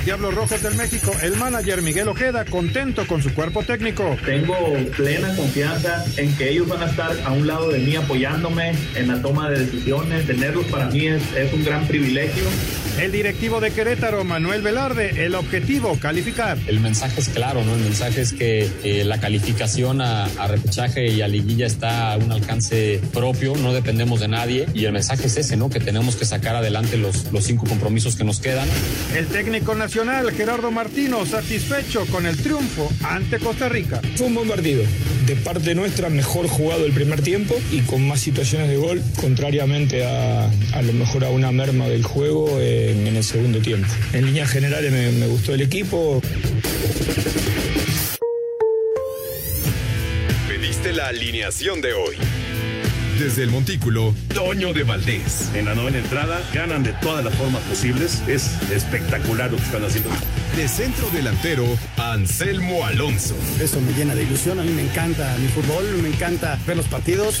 los Diablos Rojos del México, el manager Miguel Ojeda, contento con su cuerpo técnico. Tengo plena confianza en que ellos van a estar a un lado de mí apoyándome en la toma de decisiones. Tenerlos para mí es, es un gran privilegio. El directivo de Querétaro, Manuel Velarde, el objetivo, calificar. El mensaje es claro, ¿no? El mensaje es que eh, la calificación a, a, repechaje y a liguilla está a un alcance propio, no dependemos de nadie. Y el mensaje es ese, ¿no? Que tenemos que sacar adelante los, los cinco compromisos que nos quedan. El técnico nacional, Gerardo Martino, satisfecho con el triunfo ante Costa Rica. Fue un buen partido. De parte nuestra, mejor jugado el primer tiempo y con más situaciones de gol, contrariamente a, a lo mejor a una merma del juego. Eh, en, en el segundo tiempo. En líneas generales me, me gustó el equipo. Pediste la alineación de hoy. Desde el Montículo, Toño de Valdés. En la novena entrada ganan de todas las formas posibles. Es espectacular lo que están haciendo. De centro delantero, Anselmo Alonso. Eso me llena de ilusión. A mí me encanta mi fútbol, me encanta ver los partidos.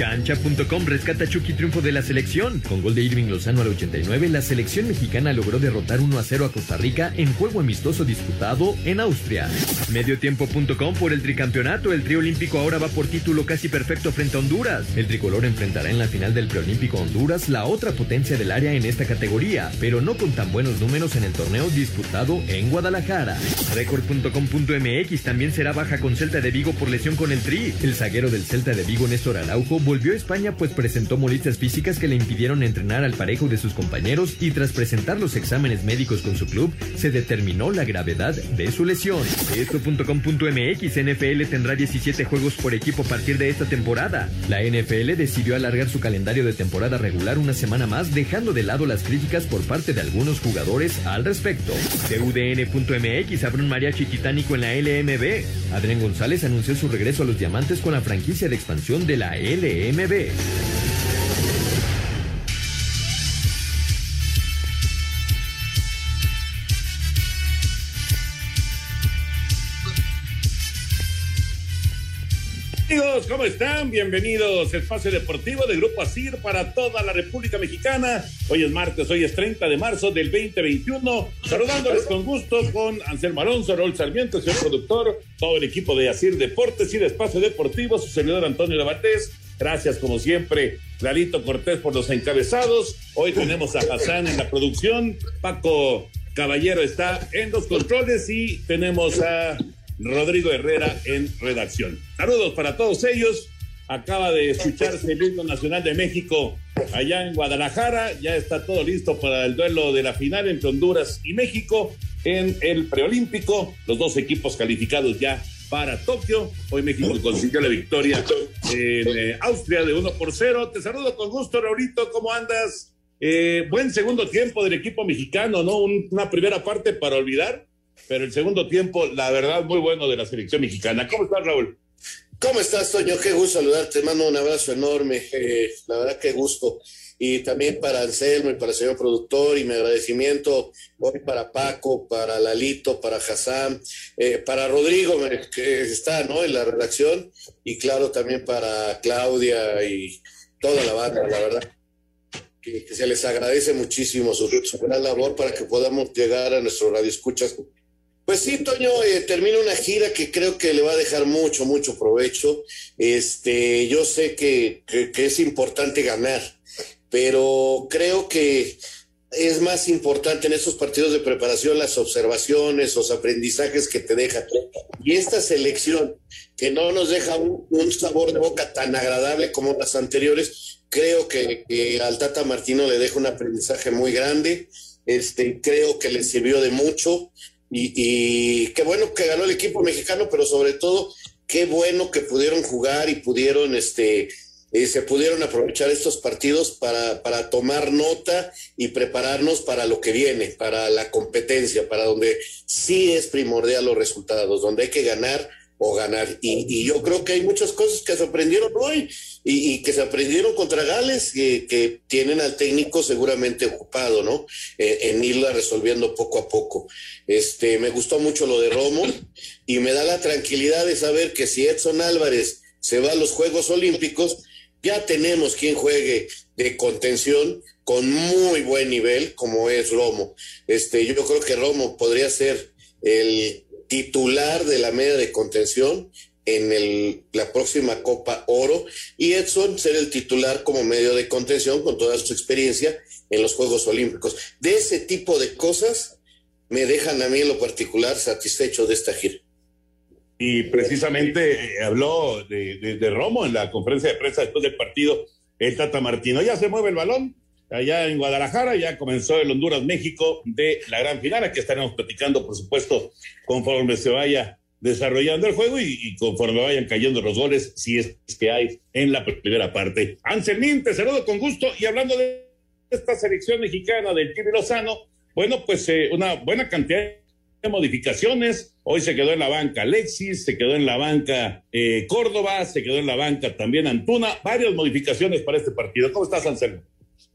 Cancha.com rescata Chucky triunfo de la selección. Con gol de Irving Lozano al 89, la selección mexicana logró derrotar 1 a 0 a Costa Rica en juego amistoso disputado en Austria. Mediotiempo.com por el tricampeonato. El trío olímpico ahora va por título casi perfecto frente a Honduras. El tricolor enfrentará en la final del preolímpico Honduras, la otra potencia del área en esta categoría, pero no con tan buenos números en el torneo disputado en Guadalajara. Record.com.mx también será baja con Celta de Vigo por lesión con el tri. El zaguero del Celta de Vigo, Néstor Araujo, volvió a España pues presentó molestias físicas que le impidieron entrenar al parejo de sus compañeros y tras presentar los exámenes médicos con su club se determinó la gravedad de su lesión. Esto.com.mx NFL tendrá 17 juegos por equipo a partir de esta temporada. La NFL decidió alargar su calendario de temporada regular una semana más dejando de lado las críticas por parte de algunos jugadores al respecto. TUDN.mx abre un mariachi titánico en la LMB. Adrián González anunció su regreso a los diamantes con la franquicia de expansión de la LMB. Amigos, ¿cómo están? Bienvenidos a Espacio Deportivo de Grupo ASIR para toda la República Mexicana. Hoy es martes, hoy es 30 de marzo del 2021. Saludándoles con gusto con Anselmo Alonso, Raúl Sarmiento, señor productor, todo el equipo de ASIR Deportes y de Espacio Deportivo, su servidor Antonio Labatés. Gracias, como siempre, Clarito Cortés por los encabezados. Hoy tenemos a Hassan en la producción. Paco Caballero está en los controles y tenemos a Rodrigo Herrera en redacción. Saludos para todos ellos. Acaba de escucharse el himno nacional de México allá en Guadalajara. Ya está todo listo para el duelo de la final entre Honduras y México en el preolímpico. Los dos equipos calificados ya para Tokio. Hoy México consiguió la victoria en eh, Austria de 1 por 0. Te saludo con gusto, Raulito. ¿Cómo andas? Eh, buen segundo tiempo del equipo mexicano, ¿no? Un, una primera parte para olvidar, pero el segundo tiempo, la verdad, muy bueno de la selección mexicana. ¿Cómo estás, Raúl? ¿Cómo estás, Toño? Qué gusto saludarte. Te mando un abrazo enorme. Eh, la verdad, qué gusto y también para Anselmo y para el señor productor y mi agradecimiento hoy para Paco, para Lalito, para Hassan, eh, para Rodrigo que está ¿no? en la redacción y claro también para Claudia y toda la banda, la verdad. Que, se les agradece muchísimo su, su, gran labor para que podamos llegar a nuestro radio escuchas. Pues sí, Toño, eh, termina una gira que creo que le va a dejar mucho, mucho provecho. Este, yo sé que, es importante ganar, pero creo que es más importante en estos partidos de preparación las observaciones, los aprendizajes que te dejan. Y esta selección, que no nos deja un, sabor de boca tan agradable como las anteriores, creo que, que, al Tata Martino le deja un aprendizaje muy grande. Este, creo que le sirvió de mucho. Y, y qué bueno que ganó el equipo mexicano, pero sobre todo, qué bueno que pudieron jugar y pudieron este, eh, se pudieron aprovechar estos partidos para, para tomar nota y prepararnos para lo que viene, para la competencia, para donde sí es primordial los resultados, donde hay que ganar o ganar. Y, yo creo que hay muchas cosas que se aprendieron hoy y, que se aprendieron contra Gales, que, tienen al técnico seguramente ocupado, ¿no? Eh, en irla resolviendo poco a poco. Este, me gustó mucho lo de Romo y me da la tranquilidad de saber que si Edson Álvarez se va a los Juegos Olímpicos, ya tenemos quien juegue de contención con muy buen nivel, como es Romo. Este, yo creo que Romo podría ser el titular de la media de contención en el, la próxima Copa Oro y Edson ser el titular como medio de contención con toda su experiencia en los Juegos Olímpicos. De ese tipo de cosas me dejan a mí en lo particular satisfecho de esta gira. Y precisamente eh, habló de, de, Romo en la conferencia de prensa después del partido el Tata Martino. Ya se mueve el balón, allá en Guadalajara, ya comenzó el Honduras-México de la gran final. Aquí estaremos platicando, por supuesto, conforme se vaya desarrollando el juego y, conforme vayan cayendo los goles, si es que hay en la primera parte. Anselmín, te saludo con gusto y hablando de esta selección mexicana del Chile Lozano, bueno, pues eh, una buena cantidad de modificaciones. Hoy se quedó en la banca Alexis, se quedó en la banca eh, Córdoba, se quedó en la banca también Antuna. Varias modificaciones para este partido. ¿Cómo estás, Anselmo?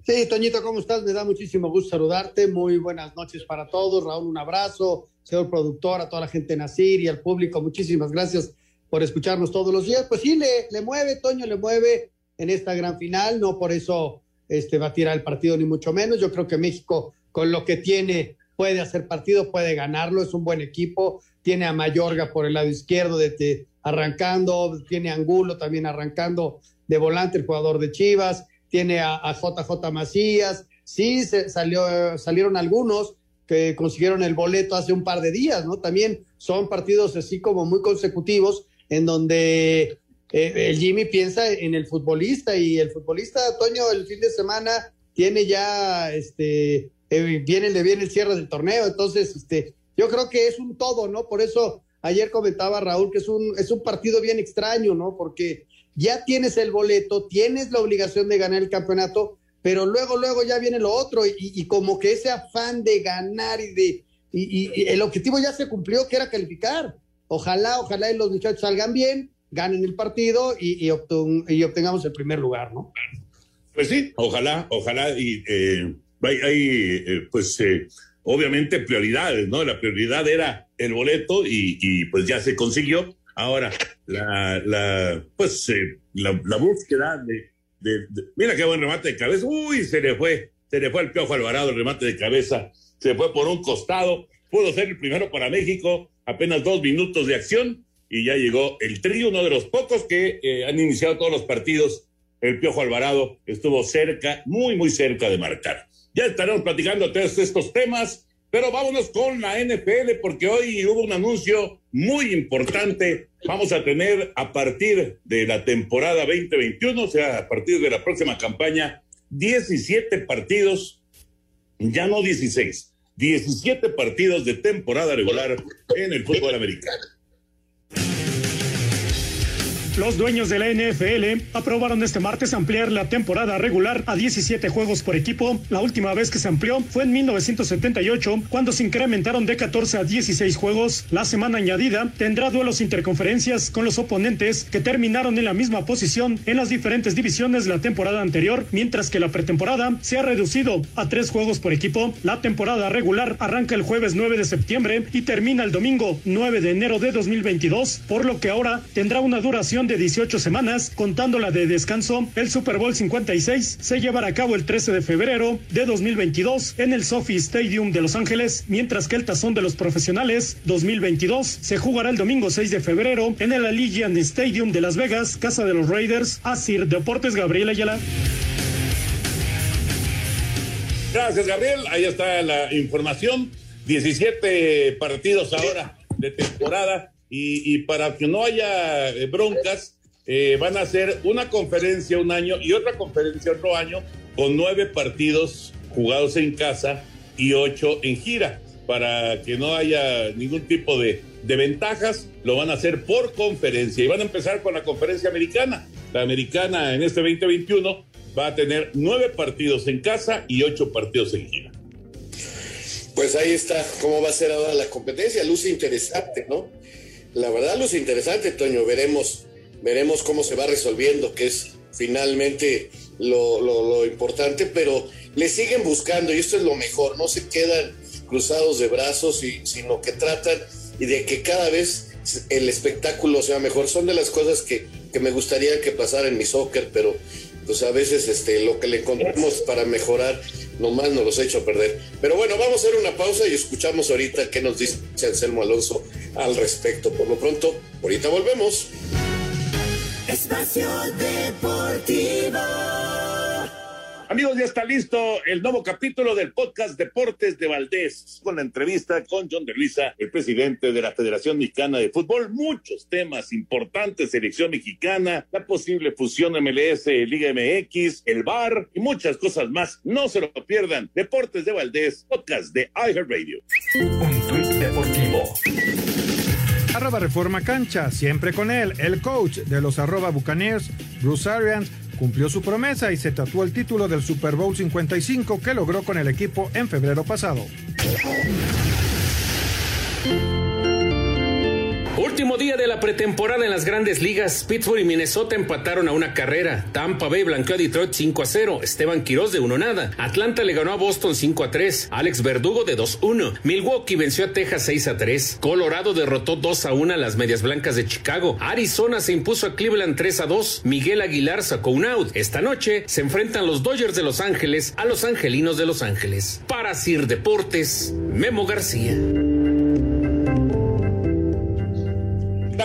Sí, Toñito, ¿cómo estás? Me da muchísimo gusto saludarte. Muy buenas noches para todos. Raúl, un abrazo. Señor productor, a toda la gente de Nacir y al público, muchísimas gracias por escucharnos todos los días. Pues sí, le, le mueve, Toño, le mueve en esta gran final. No por eso este, va a tirar el partido, ni mucho menos. Yo creo que México, con lo que tiene, puede hacer partido, puede ganarlo. Es un buen equipo. Tiene a Mayorga por el lado izquierdo, de, arrancando. Tiene a Angulo también arrancando de volante, el jugador de Chivas tiene a, JJ Macías, sí se salió, salieron algunos que consiguieron el boleto hace un par de días, ¿no? También son partidos así como muy consecutivos en donde eh, el Jimmy piensa en el futbolista y el futbolista, Toño, el fin de semana tiene ya, este, eh, viene, le viene el cierre del torneo, entonces, este, yo creo que es un todo, ¿no? Por eso ayer comentaba Raúl que es un, es un partido bien extraño, ¿no? Porque ya tienes el boleto, tienes la obligación de ganar el campeonato, pero luego, luego ya viene lo otro y, como que ese afán de ganar y de... Y, el objetivo ya se cumplió, que era calificar. Ojalá, ojalá y los muchachos salgan bien, ganen el partido y, obtengamos el primer lugar, ¿no? Pues sí, ojalá, ojalá y eh, hay, eh, pues eh, obviamente prioridades, ¿no? La prioridad era el boleto y pues ya se consiguió Ahora, la, la pues, eh, la, búsqueda de, Mira qué buen remate de cabeza. Uy, se le fue, se le fue el Piojo Alvarado el remate de cabeza. Se fue por un costado. Pudo ser el primero para México. Apenas dos minutos de acción y ya llegó el trío, uno de los pocos que eh, han iniciado todos los partidos. El Piojo Alvarado estuvo cerca, muy, muy cerca de marcar. Ya estaremos platicando todos estos temas pero vámonos con la NFL porque hoy hubo un anuncio muy importante. Vamos a tener a partir de la temporada 2021, o sea, a partir de la próxima campaña, 17 partidos, ya no 16, 17 partidos de temporada regular en el fútbol americano. Los dueños de la NFL aprobaron este martes ampliar la temporada regular a 17 juegos por equipo. La última vez que se amplió fue en 1978, cuando se incrementaron de 14 a 16 juegos. La semana añadida tendrá duelos interconferencias con los oponentes que terminaron en la misma posición en las diferentes divisiones la temporada anterior, mientras que la pretemporada se ha reducido a tres juegos por equipo. La temporada regular arranca el jueves 9 de septiembre y termina el domingo 9 de enero de 2022, por lo que ahora tendrá una duración de 18 semanas, contando la de descanso. El Super Bowl 56 se llevará a cabo el 13 de febrero de 2022 en el Sophie Stadium de Los Ángeles, mientras que el Tazón de los Profesionales 2022 se jugará el domingo 6 de febrero en el Allegiant Stadium de Las Vegas, casa de los Raiders. Asir Deportes Gabriel Ayala. Gracias, Gabriel. Ahí está la información. 17 partidos ahora de temporada y, para que no haya eh, broncas, eh, van a hacer una conferencia un año y otra conferencia otro año con nueve partidos jugados en casa y ocho en gira. Para que no haya ningún tipo de, de ventajas, lo van a hacer por conferencia y van a empezar con la conferencia americana. La americana en este 2021 va a tener nueve partidos en casa y ocho partidos en gira. Pues ahí está cómo va a ser ahora la competencia, luce interesante, ¿no? La verdad, lo es interesante, Toño. Veremos, veremos cómo se va resolviendo, que es finalmente lo, lo, importante, pero le siguen buscando y esto es lo mejor. No se quedan cruzados de brazos, y, sino que tratan y de que cada vez el espectáculo sea mejor. Son de las cosas que, que me gustaría que pasara en mi soccer, pero pues a veces este, lo que le encontramos para mejorar nomás nos los ha hecho perder. Pero bueno, vamos a hacer una pausa y escuchamos ahorita qué nos dice Anselmo Alonso al respecto. Por lo pronto, ahorita volvemos. Espacio Deportivo. Amigos, ya está listo el nuevo capítulo del podcast Deportes de Valdés, con la entrevista con John de Luisa, el presidente de la Federación Mexicana de Fútbol. Muchos temas importantes, selección mexicana, la posible fusión MLS, Liga MX, el VAR y muchas cosas más. No se lo pierdan. Deportes de Valdés, podcast de iHeartRadio. Un tweet deportivo. Arroba Reforma Cancha, siempre con él, el coach de los arroba Buccaneers, Bruce Arians cumplió su promesa y se tatuó el título del Super Bowl 55 que logró con el equipo en febrero pasado. Último día de la pretemporada en las grandes ligas. Pittsburgh y Minnesota empataron a una carrera. Tampa Bay blanqueó a Detroit 5 a 0. Esteban Quiroz de 1 nada. Atlanta le ganó a Boston 5 a 3. Alex Verdugo de 2 1. Milwaukee venció a Texas 6 a 3. Colorado derrotó 2 a 1 a las medias blancas de Chicago. Arizona se impuso a Cleveland 3 a 2. Miguel Aguilar sacó un out. Esta noche se enfrentan los Dodgers de Los Ángeles a los Angelinos de Los Ángeles. Para Sir Deportes, Memo García.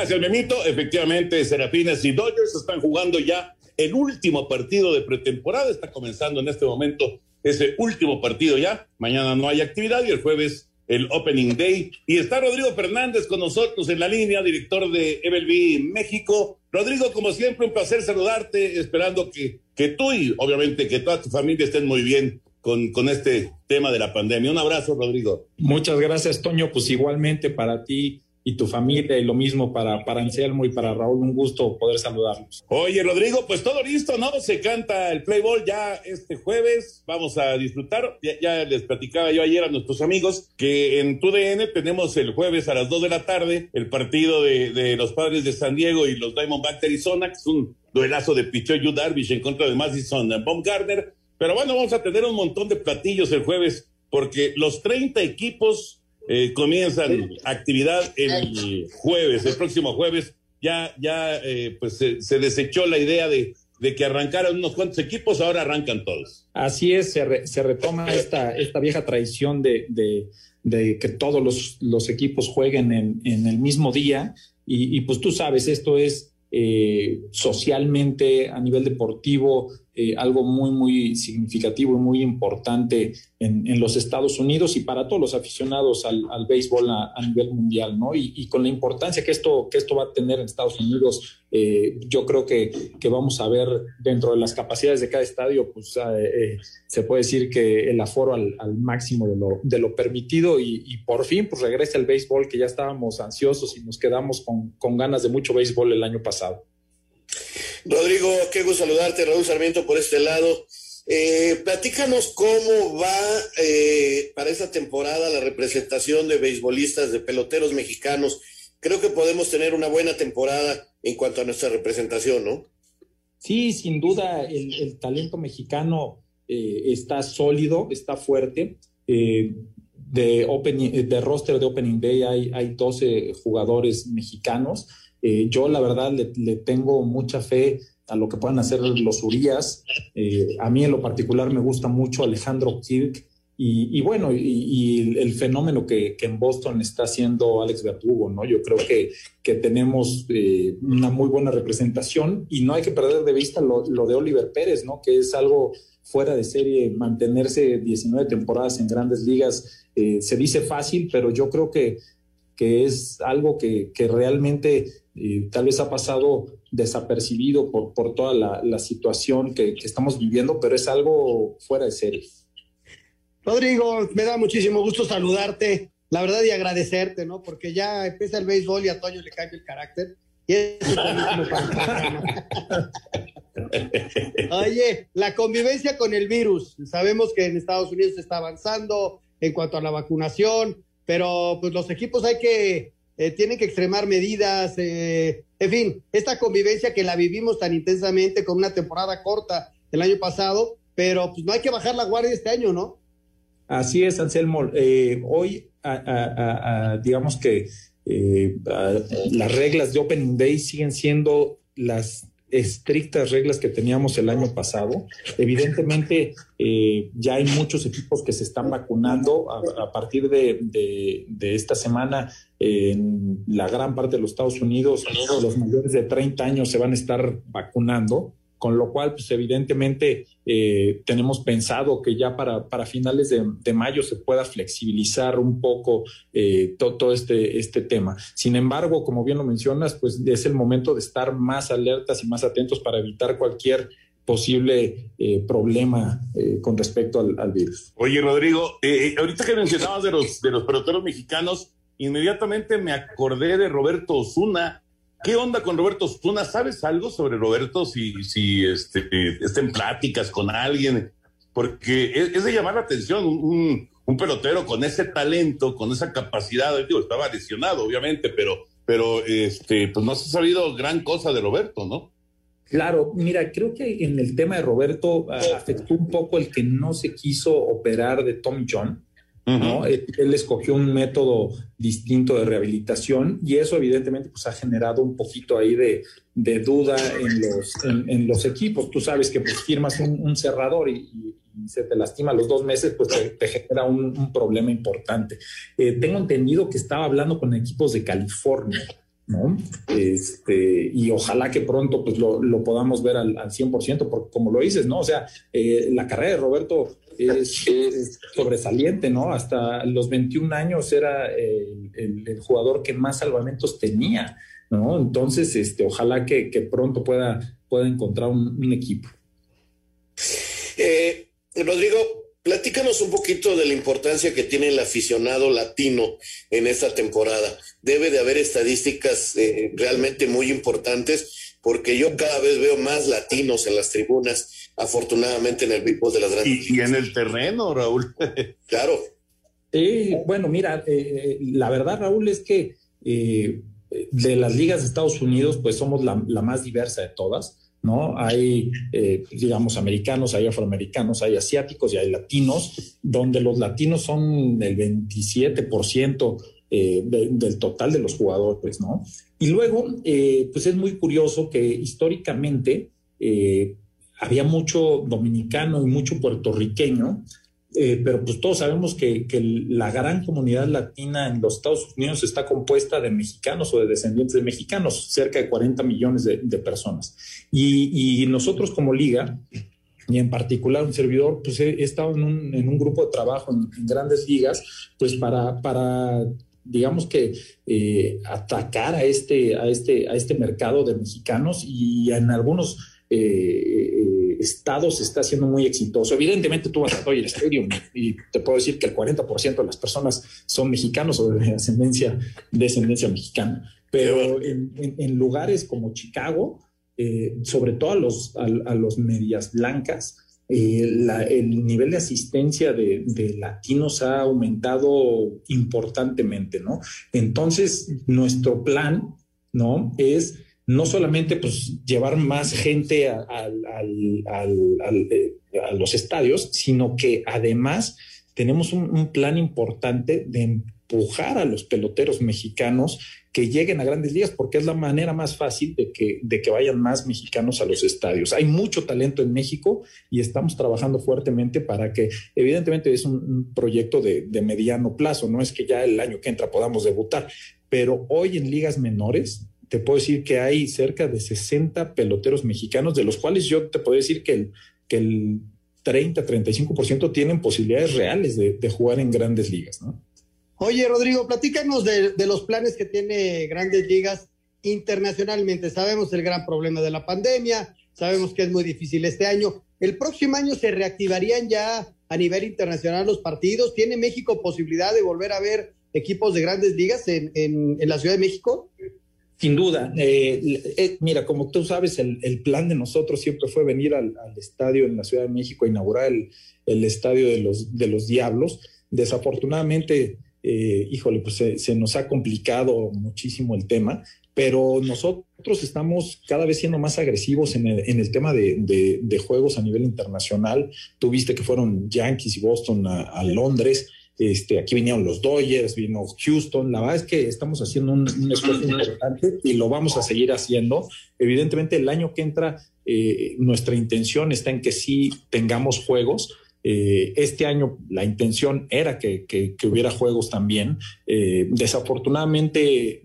Gracias, Memito. Efectivamente, Serafines y Dodgers están jugando ya el último partido de pretemporada. Está comenzando en este momento ese último partido ya. Mañana no hay actividad y el jueves el Opening Day. Y está Rodrigo Fernández con nosotros en la línea, director de MLB México. Rodrigo, como siempre, un placer saludarte, esperando que, que tú y obviamente que toda tu familia estén muy bien con, con este tema de la pandemia. Un abrazo, Rodrigo. Muchas gracias, Toño. Pues igualmente para ti y tu familia y lo mismo para, para Anselmo y para Raúl, un gusto poder saludarlos. Oye, Rodrigo, pues todo listo, ¿no? Se canta el Play ya este jueves, vamos a disfrutar. Ya, les platicaba yo ayer a nuestros amigos que en TUDN tenemos el jueves a las 2 de la tarde el partido de, de los padres de San Diego y los Diamondbacks de Arizona, que es un duelazo de Pichot Yu Darvish en contra de Madison Baumgartner. Pero bueno, vamos a tener un montón de platillos el jueves porque los 30 equipos eh, comienzan actividad el jueves, el próximo jueves. Ya, ya, eh, pues se, desechó la idea de, de, que arrancaran unos cuantos equipos, ahora arrancan todos. Así es, se, se retoma esta, esta vieja tradición de, de, que todos los, los, equipos jueguen en, en el mismo día. Y, y, pues tú sabes, esto es eh, socialmente, a nivel deportivo, eh, algo muy, muy significativo y muy importante en, los Estados Unidos y para todos los aficionados al, béisbol a, nivel mundial, ¿no? Y, con la importancia que esto, que esto va a tener en Estados Unidos, eh, yo creo que, que, vamos a ver dentro de las capacidades de cada estadio, pues eh, se puede decir que el aforo al, máximo de lo, de lo permitido y, por fin pues regresa el béisbol que ya estábamos ansiosos y nos quedamos con, con ganas de mucho béisbol el año pasado. Rodrigo, qué gusto saludarte, Raúl Sarmiento por este lado. Eh, platícanos cómo va eh, para esta temporada la representación de beisbolistas, de peloteros mexicanos. Creo que podemos tener una buena temporada en cuanto a nuestra representación, ¿no? Sí, sin duda el, talento mexicano eh, está sólido, está fuerte. de, opening, de roster de Opening Day hay, hay 12 jugadores mexicanos. Eh, yo la verdad le, tengo mucha fe a lo que puedan hacer los Urias. Eh, a mí en lo particular me gusta mucho Alejandro Kirk y, bueno, y, el fenómeno que, en Boston está haciendo Alex Verdugo, ¿no? Yo creo que, que tenemos eh, una muy buena representación y no hay que perder de vista lo, lo, de Oliver Pérez, ¿no? Que es algo fuera de serie, mantenerse 19 temporadas en grandes ligas, se dice fácil, pero yo creo que, que es algo que, que realmente tal vez ha pasado desapercibido por, por toda la, situación que, estamos viviendo, pero es algo fuera de serie. Rodrigo, me da muchísimo gusto saludarte, la verdad, y agradecerte, ¿no? Porque ya empieza el béisbol y a Toño le cambia el carácter. Y Oye, la convivencia con el virus. Sabemos que en Estados Unidos se está avanzando en cuanto a la vacunación, pero pues los equipos hay que eh, tienen que extremar medidas, eh, en fin, esta convivencia que la vivimos tan intensamente con una temporada corta el año pasado, pero pues no hay que bajar la guardia este año, ¿no? Así es, Anselmo. Eh, hoy, digamos que las reglas de Open Day siguen siendo las estrictas reglas que teníamos el año pasado. Evidentemente, eh, ya hay muchos equipos que se están vacunando a, partir de, esta semana. En la gran parte de los Estados Unidos, los mayores de 30 años se van a estar vacunando con lo cual, pues evidentemente eh, tenemos pensado que ya para, para finales de, mayo se pueda flexibilizar un poco eh, todo, este, este tema. Sin embargo, como bien lo mencionas, pues es el momento de estar más alertas y más atentos para evitar cualquier posible eh, problema con respecto al, virus. Oye, Rodrigo, ahorita que mencionabas de los, de los peloteros mexicanos, inmediatamente me acordé de Roberto Osuna, ¿Qué onda con Roberto Osuna? ¿Sabes algo sobre Roberto? Si, si este, está en pláticas con alguien, porque es, de llamar la atención un, pelotero con ese talento, con esa capacidad. Digo, estaba lesionado, obviamente, pero, pero este, pues no se ha sabido gran cosa de Roberto, ¿no? Claro, mira, creo que en el tema de Roberto ah, afectó un poco el que no se quiso operar de Tom John ¿no? él, escogió un método distinto de rehabilitación y eso evidentemente pues, ha generado un poquito ahí de, duda en los, en, los equipos. Tú sabes que pues, firmas un, cerrador y, se te lastima los dos meses, pues te, genera un, problema importante. Eh, tengo entendido que estaba hablando con equipos de California. ¿No? Este, y ojalá que pronto pues lo, podamos ver al, al 100%, porque como lo dices, ¿no? O sea, eh, la carrera de Roberto es, sobresaliente, ¿no? Hasta los 21 años era el, jugador que más salvamentos tenía, ¿no? Entonces, este, ojalá que, pronto pueda, pueda encontrar un, equipo. Eh, Rodrigo, platícanos un poquito de la importancia que tiene el aficionado latino en esta temporada. Debe de haber estadísticas eh, realmente muy importantes porque yo cada vez veo más latinos en las tribunas afortunadamente en el béisbol de las grandes. Y, y en el terreno, Raúl. claro. bueno, mira, eh, la verdad, Raúl, es que eh, de las ligas de Estados Unidos, pues somos la, más diversa de todas. ¿no? Hay, eh, digamos, americanos, hay afroamericanos, hay asiáticos y hay latinos, donde los latinos son el 27% del total de los jugadores, ¿no? Y luego, pues es muy curioso que históricamente había mucho dominicano y mucho puertorriqueño, eh, pero pues todos sabemos que, la gran comunidad latina en los Estados Unidos está compuesta de mexicanos o de descendientes de mexicanos, cerca de 40 millones de, personas. Y, nosotros como liga, y en particular un servidor, pues he, estado en un, grupo de trabajo en, grandes ligas, pues para, para digamos que eh, atacar a este, a, este, a este mercado de mexicanos y en algunos eh, estados está siendo muy exitoso. Evidentemente tú vas a Dodger Stadium y te puedo decir que el 40% de las personas son mexicanos o de ascendencia, descendencia mexicana. Pero en, lugares como Chicago, eh, sobre todo a los, a, los medias blancas, eh, el nivel de asistencia de, de, latinos ha aumentado importantemente, ¿no? Entonces, nuestro plan, ¿no? Es no solamente pues llevar más gente a, eh, los estadios, sino que además tenemos un, plan importante de empujar a los peloteros mexicanos que lleguen a grandes ligas, porque es la manera más fácil de que, de que vayan más mexicanos a los estadios. Hay mucho talento en México y estamos trabajando fuertemente para que, evidentemente es un, proyecto de, de mediano plazo, no es que ya el año que entra podamos debutar, pero hoy en ligas menores te puedo decir que hay cerca de 60 peloteros mexicanos, de los cuales yo te puedo decir que el, que el 30, 35% tienen posibilidades reales de, jugar en grandes ligas, ¿no? Oye, Rodrigo, platícanos de, los planes que tiene Grandes Ligas internacionalmente. Sabemos el gran problema de la pandemia, sabemos que es muy difícil este año. ¿El próximo año se reactivarían ya a nivel internacional los partidos? ¿Tiene México posibilidad de volver a ver equipos de Grandes Ligas en, en, en la Ciudad de México? Sin duda. Eh, eh, mira, como tú sabes, el, plan de nosotros siempre fue venir al, estadio en la Ciudad de México a inaugurar el, estadio de los, de los Diablos. Desafortunadamente, eh, híjole, pues se, nos ha complicado muchísimo el tema, pero nosotros estamos cada vez siendo más agresivos en el, tema de, juegos a nivel internacional. Tuviste que fueron Yankees y Boston a, Londres. Este, aquí vinieron los Dodgers, vino Houston. La verdad es que estamos haciendo un, esfuerzo importante y lo vamos a seguir haciendo. Evidentemente, el año que entra, eh, nuestra intención está en que sí tengamos juegos eh, este año la intención era que, hubiera juegos también. Eh, desafortunadamente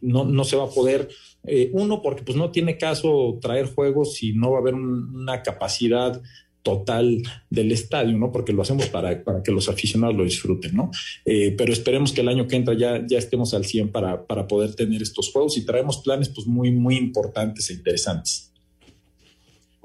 no, no, se va a poder. Eh, uno, porque pues no tiene caso traer juegos si no va a haber una capacidad total del estadio, ¿no? Porque lo hacemos para, para que los aficionados lo disfruten, ¿no? pero esperemos que el año que entra ya, ya estemos al 100 para, para poder tener estos juegos y traemos planes pues muy, muy importantes e interesantes.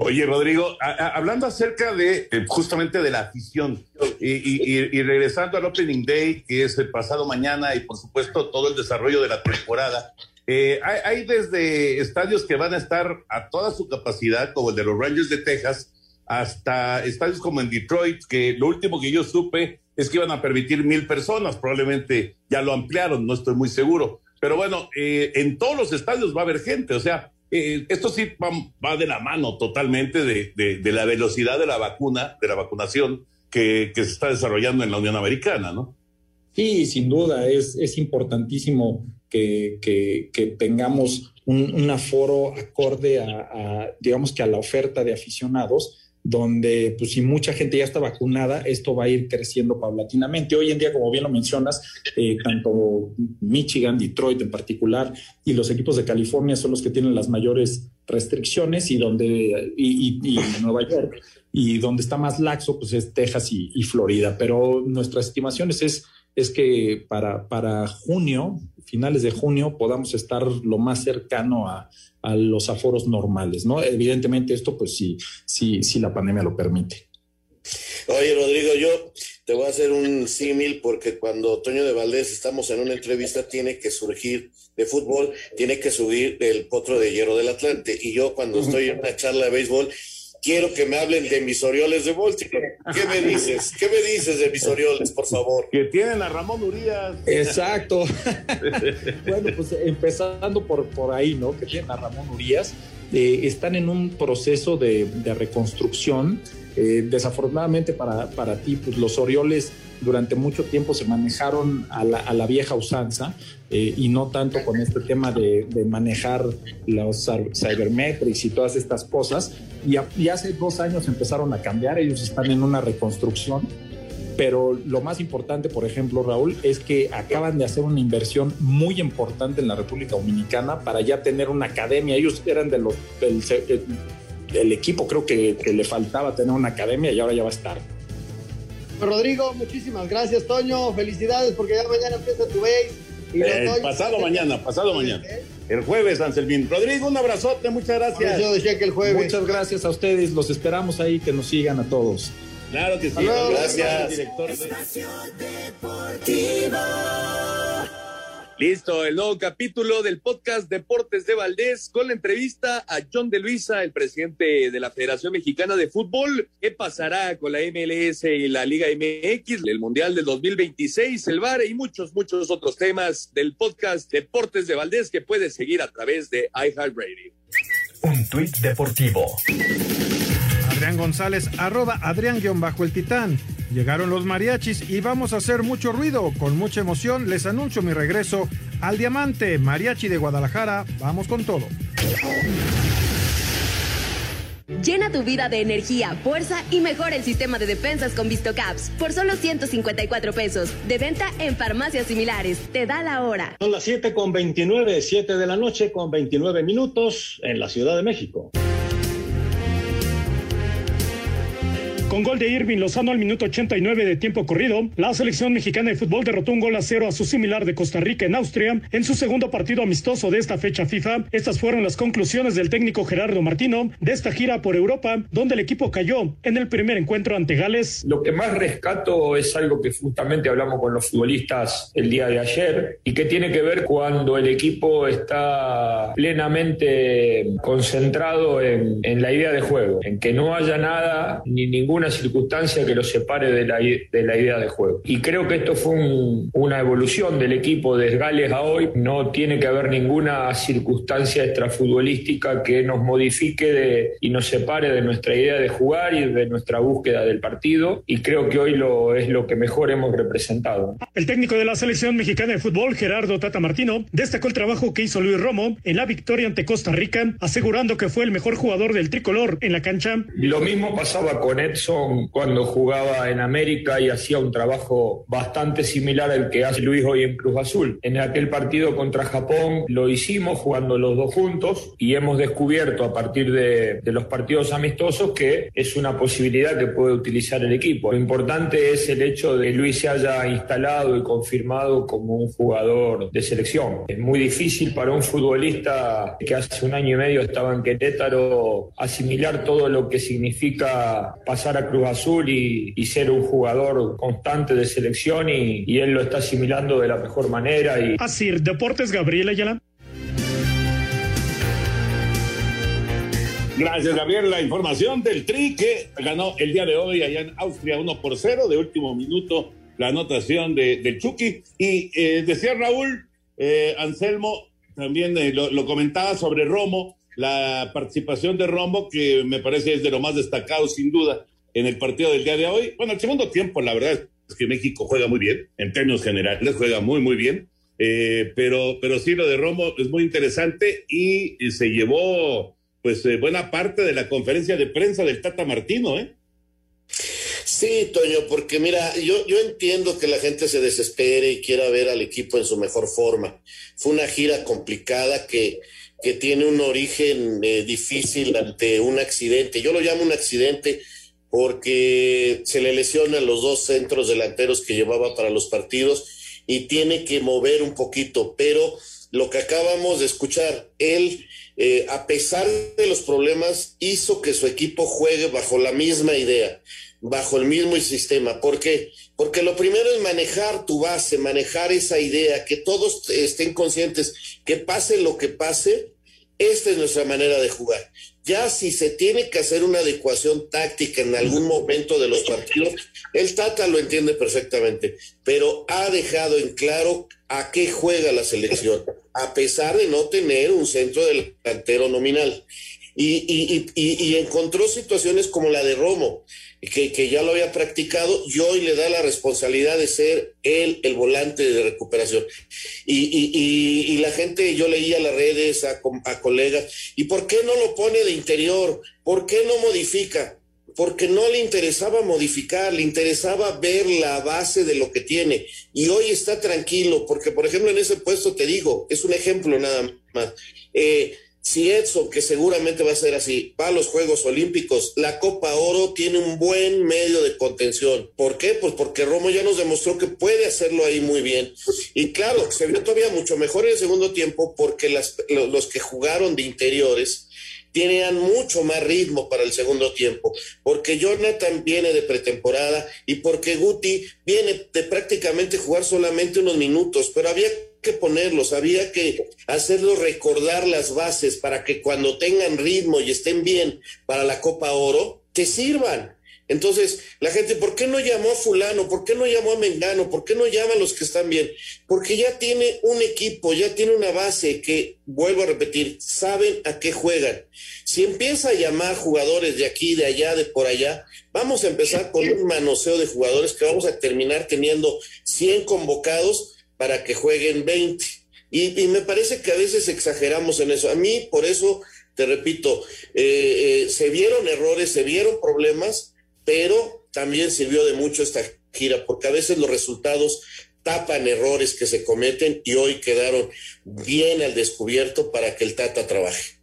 Oye, Rodrigo, hablando acerca de eh, justamente de la afición y, regresando al Opening Day, que es el pasado mañana, y por supuesto todo el desarrollo de la temporada, eh, hay, desde estadios que van a estar a toda su capacidad, como el de los Rangers de Texas, hasta estadios como en Detroit, que lo último que yo supe es que iban a permitir mil personas, probablemente ya lo ampliaron, no estoy muy seguro. Pero bueno, eh, en todos los estadios va a haber gente, o sea, eh, esto sí va, de la mano totalmente de, la velocidad de la vacuna, de la vacunación que, se está desarrollando en la Unión Americana, ¿no? Sí, sin duda, es, importantísimo que, tengamos un, aforo acorde a, digamos que a la oferta de aficionados donde pues si mucha gente ya está vacunada, esto va a ir creciendo paulatinamente. Hoy en día, como bien lo mencionas, eh, tanto Michigan, Detroit en particular, y los equipos de California son los que tienen las mayores restricciones y donde y, Nueva York y donde está más laxo pues es Texas y, y Florida pero nuestras estimaciones es es que para, para junio, finales de junio, podamos estar lo más cercano a, los aforos normales, ¿no? Evidentemente esto, pues sí, sí, sí la pandemia lo permite. Oye, Rodrigo, yo te voy a hacer un símil porque cuando Toño de Valdés estamos en una entrevista, tiene que surgir de fútbol, tiene que subir el potro de hierro del Atlante. Y yo cuando estoy en una charla de béisbol, quiero que me hablen de mis Orioles de Baltimore. ¿Qué me dices? ¿Qué me dices de mis Orioles, por favor? Que tienen a Ramón Urias. Exacto. bueno, pues empezando por, por ahí, ¿no? Que tienen a Ramón Urias. Eh, están en un proceso de, reconstrucción. Eh, desafortunadamente para, para ti, pues los Orioles durante mucho tiempo se manejaron a la, vieja usanza eh, y no tanto con este tema de, manejar los cybermetrics y todas estas cosas. Y, y, hace dos años empezaron a cambiar, ellos están en una reconstrucción. Pero lo más importante, por ejemplo, Raúl, es que acaban de hacer una inversión muy importante en la República Dominicana para ya tener una academia. Ellos eran de los, del, equipo, creo que, que le faltaba tener una academia y ahora ya va a estar. Rodrigo, muchísimas gracias, Toño. Felicidades porque ya mañana empieza tu base. Eh, pasado mañana, pasado mañana. El jueves, Anselmín. Rodrigo, un abrazote, muchas gracias. Yo decía que el jueves. Muchas gracias a ustedes. Los esperamos ahí, que nos sigan a todos. Claro que sí. Gracias. Director Listo, el nuevo capítulo del podcast Deportes de Valdés con la entrevista a John de Luisa, el presidente de la Federación Mexicana de Fútbol. ¿Qué pasará con la MLS y la Liga MX, el Mundial del 2026, el VAR y muchos, muchos otros temas del podcast Deportes de Valdés que puedes seguir a través de iHeartRadio? Un tuit deportivo. Adrián González, arroba Adrián-el Titán. Llegaron los mariachis y vamos a hacer mucho ruido. Con mucha emoción les anuncio mi regreso al Diamante, Mariachi de Guadalajara. Vamos con todo. Llena tu vida de energía, fuerza y mejora el sistema de defensas con VistoCaps por solo 154 pesos. De venta en farmacias similares. Te da la hora. Son las 7 con 29, 7 de la noche con 29 minutos en la Ciudad de México. Con gol de Irving Lozano al minuto 89 de tiempo corrido, la selección mexicana de fútbol derrotó un gol a cero a su similar de Costa Rica en Austria en su segundo partido amistoso de esta fecha FIFA. Estas fueron las conclusiones del técnico Gerardo Martino de esta gira por Europa, donde el equipo cayó en el primer encuentro ante Gales. Lo que más rescato es algo que justamente hablamos con los futbolistas el día de ayer y que tiene que ver cuando el equipo está plenamente concentrado en, en la idea de juego, en que no haya nada ni ningún ninguna circunstancia que lo separe de la, de la idea de juego. Y creo que esto fue una evolución del equipo de Gales a hoy. No tiene que haber ninguna circunstancia extrafutbolística que nos modifique de, y nos separe de nuestra idea de jugar y de nuestra búsqueda del partido. Y creo que hoy lo, es lo que mejor hemos representado. El técnico de la selección mexicana de fútbol, Gerardo Tata Martino, destacó el trabajo que hizo Luis Romo en la victoria ante Costa Rica, asegurando que fue el mejor jugador del tricolor en la cancha. Lo mismo pasaba con Edson cuando jugaba en América y hacía un trabajo bastante similar al que hace Luis hoy en Cruz Azul. En aquel partido contra Japón lo hicimos jugando los dos juntos y hemos descubierto a partir de, de los partidos amistosos que es una posibilidad que puede utilizar el equipo. Lo importante es el hecho de que Luis se haya instalado y confirmado como un jugador de selección. Es muy difícil para un futbolista que hace un año y medio estaba en Querétaro asimilar todo lo que significa pasar a Cruz Azul y, y ser un jugador constante de selección y, y, él lo está asimilando de la mejor manera. Y... Así, Deportes Gabriel Ayala. Gracias, Gabriel. La información del Tri que ganó el día de hoy allá en Austria 1 por 0, de último minuto la anotación de, del Chucky. Y eh, decía Raúl, eh, Anselmo, también eh, lo, lo, comentaba sobre Romo, la participación de Romo, que me parece es de lo más destacado, sin duda, en el partido del día de hoy. Bueno, el segundo tiempo, la verdad es que México juega muy bien, en términos generales, juega muy, muy bien. pero, pero sí, lo de Romo es muy interesante y, y se llevó pues eh, buena parte de la conferencia de prensa del Tata Martino, ¿eh? Sí, Toño, porque mira, yo, yo entiendo que la gente se desespere y quiera ver al equipo en su mejor forma. Fue una gira complicada que, que tiene un origen eh, difícil ante un accidente. Yo lo llamo un accidente porque se le lesionan los dos centros delanteros que llevaba para los partidos y tiene que mover un poquito, pero lo que acabamos de escuchar, él eh, a pesar de los problemas, hizo que su equipo juegue bajo la misma idea, bajo el mismo sistema. ¿Por qué? Porque lo primero es manejar tu base, manejar esa idea, que todos estén conscientes que pase lo que pase, esta es nuestra manera de jugar. Ya si se tiene que hacer una adecuación táctica en algún momento de los partidos, el Tata lo entiende perfectamente, pero ha dejado en claro a qué juega la selección, a pesar de no tener un centro delantero nominal. Y, y, y, y encontró situaciones como la de Romo, que, que, ya lo había practicado y hoy le da la responsabilidad de ser él el volante de recuperación. Y, la gente, yo leía las redes a, a colegas, ¿y por qué no lo pone de interior? ¿Por qué no modifica? porque no le interesaba modificar, le interesaba ver la base de lo que tiene. Y hoy está tranquilo, porque por ejemplo en ese puesto te digo, es un ejemplo nada más. Eh, si Edson, que seguramente va a ser así, va a los Juegos Olímpicos, la Copa Oro tiene un buen medio de contención. ¿Por qué? Pues porque Romo ya nos demostró que puede hacerlo ahí muy bien. Y claro, se vio todavía mucho mejor en el segundo tiempo porque las, los que jugaron de interiores, tenían mucho más ritmo para el segundo tiempo, porque Jonathan viene de pretemporada y porque Guti viene de prácticamente jugar solamente unos minutos, pero había que ponerlos, había que hacerlos recordar las bases para que cuando tengan ritmo y estén bien para la Copa Oro, te sirvan. Entonces, la gente, ¿por qué no llamó a fulano? ¿Por qué no llamó a Mengano? ¿Por qué no llama a los que están bien? Porque ya tiene un equipo, ya tiene una base que, vuelvo a repetir, saben a qué juegan. Si empieza a llamar jugadores de aquí, de allá, de por allá, vamos a empezar con un manoseo de jugadores que vamos a terminar teniendo 100 convocados para que jueguen 20. Y, y me parece que a veces exageramos en eso. A mí, por eso, te repito, eh, eh, se vieron errores, se vieron problemas pero también sirvió de mucho esta gira, porque a veces los resultados tapan errores que se cometen y hoy quedaron bien al descubierto para que el Tata trabaje.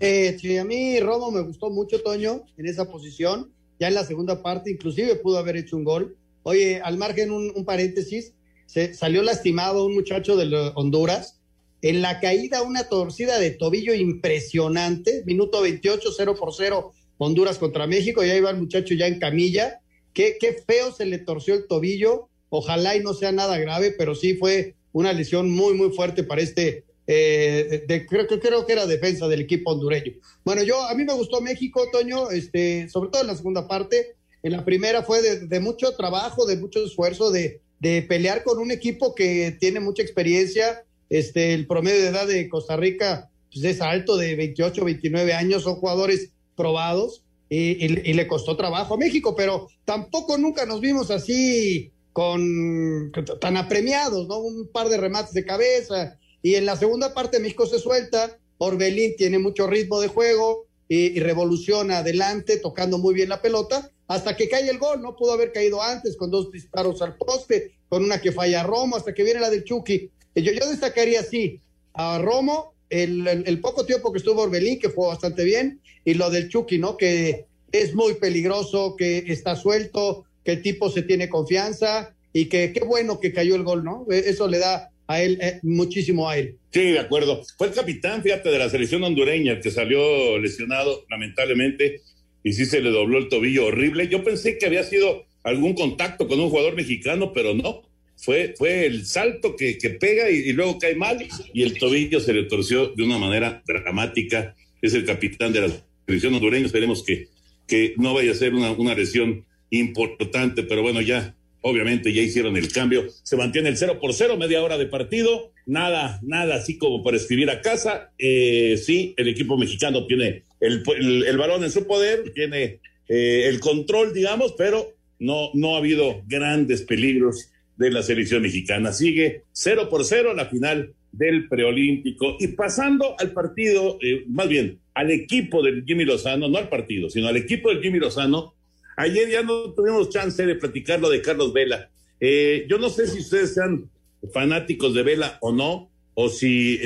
Eh, sí, a mí Romo me gustó mucho, Toño, en esa posición. Ya en la segunda parte, inclusive pudo haber hecho un gol. Oye, al margen, un, un paréntesis, se salió lastimado un muchacho de Honduras. En la caída, una torcida de tobillo impresionante, minuto 28, 0 por 0 Honduras contra México, ya iba el muchacho ya en camilla, qué, qué feo se le torció el tobillo, ojalá y no sea nada grave, pero sí fue una lesión muy, muy fuerte para este, eh, creo que era defensa del equipo hondureño. Bueno, yo, a mí me gustó México, Toño, este, sobre todo en la segunda parte, en la primera fue de, mucho trabajo, de mucho esfuerzo, de, de, pelear con un equipo que tiene mucha experiencia. Este, el promedio de edad de Costa Rica pues, es alto, de 28, 29 años, son jugadores probados y, le costó trabajo a México, pero tampoco nunca nos vimos así con tan apremiados, ¿no? Un par de remates de cabeza y en la segunda parte México se suelta, Orbelín tiene mucho ritmo de juego y, y, revoluciona adelante, tocando muy bien la pelota, hasta que cae el gol, no pudo haber caído antes con dos disparos al poste, con una que falla a Romo, hasta que viene la del Chucky. Yo, yo destacaría así a Romo el, poco tiempo que estuvo Orbelín, que fue bastante bien, y lo del Chucky, ¿no? Que es muy peligroso, que está suelto, que el tipo se tiene confianza y que qué bueno que cayó el gol, ¿no? E, eso le da a él eh, muchísimo a él. Sí, de acuerdo. Fue el capitán, fíjate, de la selección hondureña, el que salió lesionado, lamentablemente, y sí se le dobló el tobillo horrible. Yo pensé que había sido algún contacto con un jugador mexicano, pero no fue, fue el salto que, que pega y, luego cae mal y el tobillo se le torció de una manera dramática. Es el capitán de la selección hondureña. Esperemos que, que no vaya a ser una, una lesión importante, pero bueno, ya obviamente ya hicieron el cambio. Se mantiene el 0 por 0, media hora de partido. Nada, nada así como para escribir a casa. Eh, sí, el equipo mexicano tiene el, el, balón en su poder, tiene eh, el control, digamos, pero no, no ha habido grandes peligros de la selección mexicana. Sigue 0 por 0 la final del preolímpico. Y pasando al partido, eh, más bien al equipo del Jimmy Lozano, no al partido, sino al equipo del Jimmy Lozano, ayer ya no tuvimos chance de platicar lo de Carlos Vela. Yo no sé si ustedes sean fanáticos de Vela o no, o si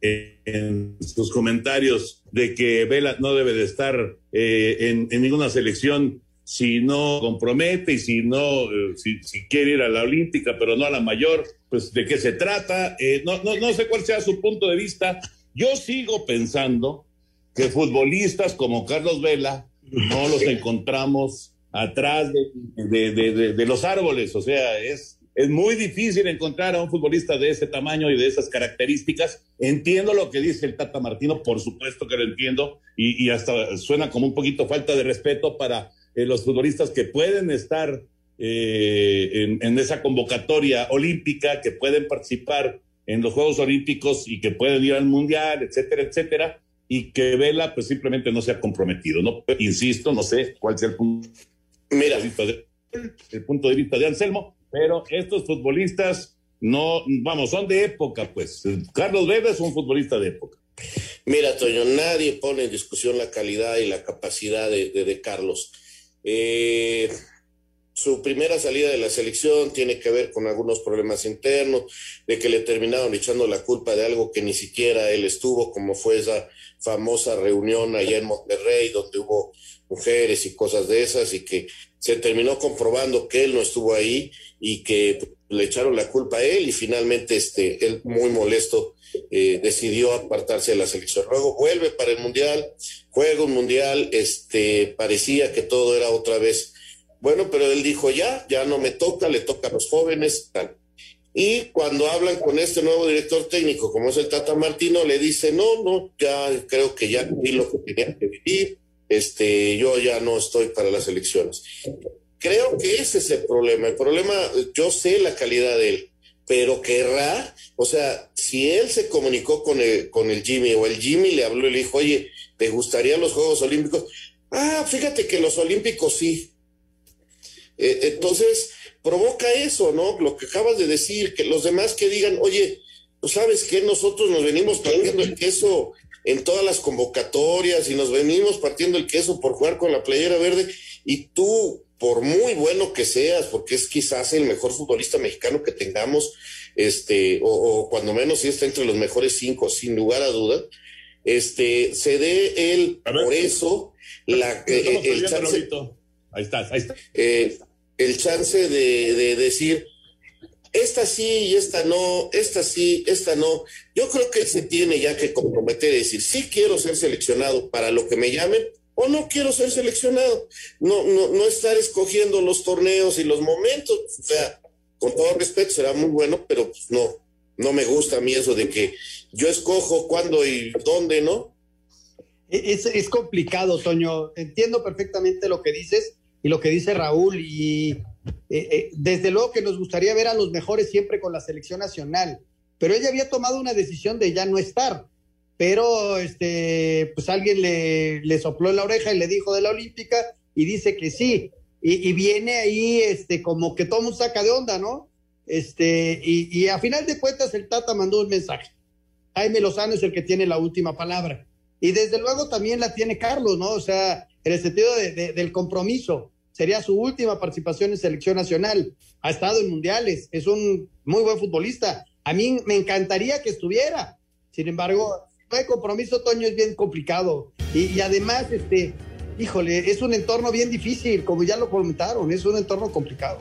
eh, en sus comentarios de que Vela no debe de estar en, en ninguna selección si no compromete y si no, eh, si, quiere ir a la olímpica, pero no a la mayor, pues de qué se trata. Eh, no, no, no sé cuál sea su punto de vista. Yo sigo pensando que futbolistas como Carlos Vela no los encontramos atrás de, de, de, los árboles. O sea, es, es muy difícil encontrar a un futbolista de ese tamaño y de esas características. Entiendo lo que dice el Tata Martino, por supuesto que lo entiendo, y, hasta suena como un poquito falta de respeto para eh, los futbolistas que pueden estar eh, en, esa convocatoria olímpica, que pueden participar en los Juegos Olímpicos y que pueden ir al Mundial, etcétera, etcétera, y que Vela pues simplemente no se ha comprometido. No, insisto, no sé cuál sea el punto, Mira. El punto de vista de Anselmo, pero estos futbolistas no, vamos, son de época, pues. Carlos Vela es un futbolista de época. Mira, Toño, nadie pone en discusión la calidad y la capacidad de, de Carlos. Eh, su primera salida de la selección tiene que ver con algunos problemas internos, de que le terminaron echando la culpa de algo que ni siquiera él estuvo, como fue esa famosa reunión allá en Monterrey, donde hubo mujeres y cosas de esas, y que se terminó comprobando que él no estuvo ahí y que le echaron la culpa a él, y finalmente este, él muy molesto eh, decidió apartarse de la selección. Luego vuelve para el Mundial, juega un Mundial, este, parecía que todo era otra vez. Bueno, pero él dijo, ya, ya no me toca, le toca a los jóvenes. Y cuando hablan con este nuevo director técnico, como es el Tata Martino, le dice, no, no, ya creo que ya vi lo que tenía que vivir, este, yo ya no estoy para las elecciones. Creo que ese es el problema. El problema, yo sé la calidad de él, pero querrá, o sea, si él se comunicó con el, con el Jimmy o el Jimmy le habló y le dijo, oye, ¿te gustarían los Juegos Olímpicos? Ah, fíjate que los Olímpicos sí. Eh, entonces, provoca eso, ¿no? Lo que acabas de decir, que los demás que digan, oye, pues sabes que nosotros nos venimos partiendo el queso en todas las convocatorias y nos venimos partiendo el queso por jugar con la playera verde. Y tú por muy bueno que seas, porque es quizás el mejor futbolista mexicano que tengamos, este, o, cuando menos si está entre los mejores cinco, sin lugar a duda, este, se dé él, por eso, la, eh, el chance, ahí está, ahí está. Eh, el chance de, de decir, esta sí y esta no, esta sí, esta no. Yo creo que él se tiene ya que comprometer y decir, sí quiero ser seleccionado para lo que me llamen, o no quiero ser seleccionado. No, no, no estar escogiendo los torneos y los momentos. O sea, con todo respeto, será muy bueno, pero pues no, no me gusta a mí eso de que yo escojo cuándo y dónde, ¿no? Es, es complicado, Toño. Entiendo perfectamente lo que dices, y lo que dice Raúl, y eh, eh, desde luego que nos gustaría ver a los mejores siempre con la selección nacional, pero ella había tomado una decisión de ya no estar, pero este, pues alguien le, le sopló en la oreja y le dijo de la Olímpica y dice que sí, y, viene ahí este, como que todo mundo saca de onda, ¿no? Este, y, y a final de cuentas el Tata mandó un mensaje. Jaime Lozano es el que tiene la última palabra. Y desde luego también la tiene Carlos, ¿no? O sea, en el sentido de, del compromiso sería su última participación en selección nacional. Ha estado en mundiales, es un muy buen futbolista. A mí me encantaría que estuviera. Sin embargo, no hay compromiso, Toño, es bien complicado. Y, además, este, híjole, es un entorno bien difícil, como ya lo comentaron, es un entorno complicado.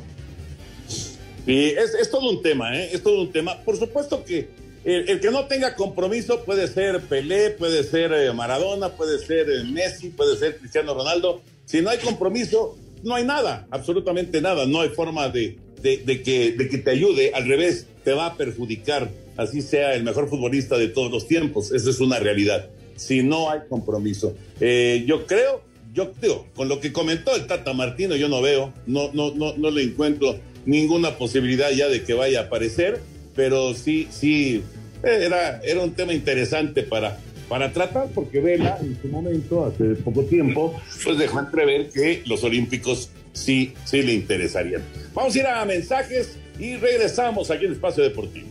Y es, es todo un tema, ¿eh? Es todo un tema. Por supuesto que el, que no tenga compromiso puede ser Pelé, puede ser eh, Maradona, puede ser eh, Messi, puede ser Cristiano Ronaldo. Si no hay compromiso, no hay nada, absolutamente nada. No hay forma de, de, que, de que te ayude. Al revés, te va a perjudicar. Así sea el mejor futbolista de todos los tiempos. Esa es una realidad. Si no hay compromiso. Eh, yo creo, yo digo, con lo que comentó el Tata Martino, yo no veo, no, no, no, no le encuentro ninguna posibilidad ya de que vaya a aparecer, pero sí, sí, era, era un tema interesante para, para tratar, porque Vela en su momento, hace poco tiempo, pues dejó entrever que los Olímpicos sí, sí le interesarían. Vamos a ir a mensajes y regresamos aquí en Espacio Deportivo.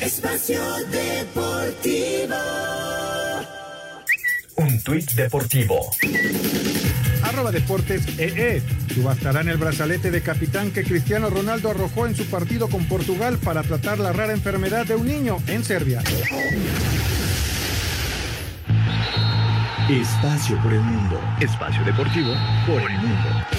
Espacio Deportivo. Tuit deportivo arroba deportes EE. Subastarán el brazalete de capitán que Cristiano Ronaldo arrojó en su partido con Portugal para tratar la rara enfermedad de un niño en Serbia. Espacio por el mundo. Espacio deportivo por el mundo.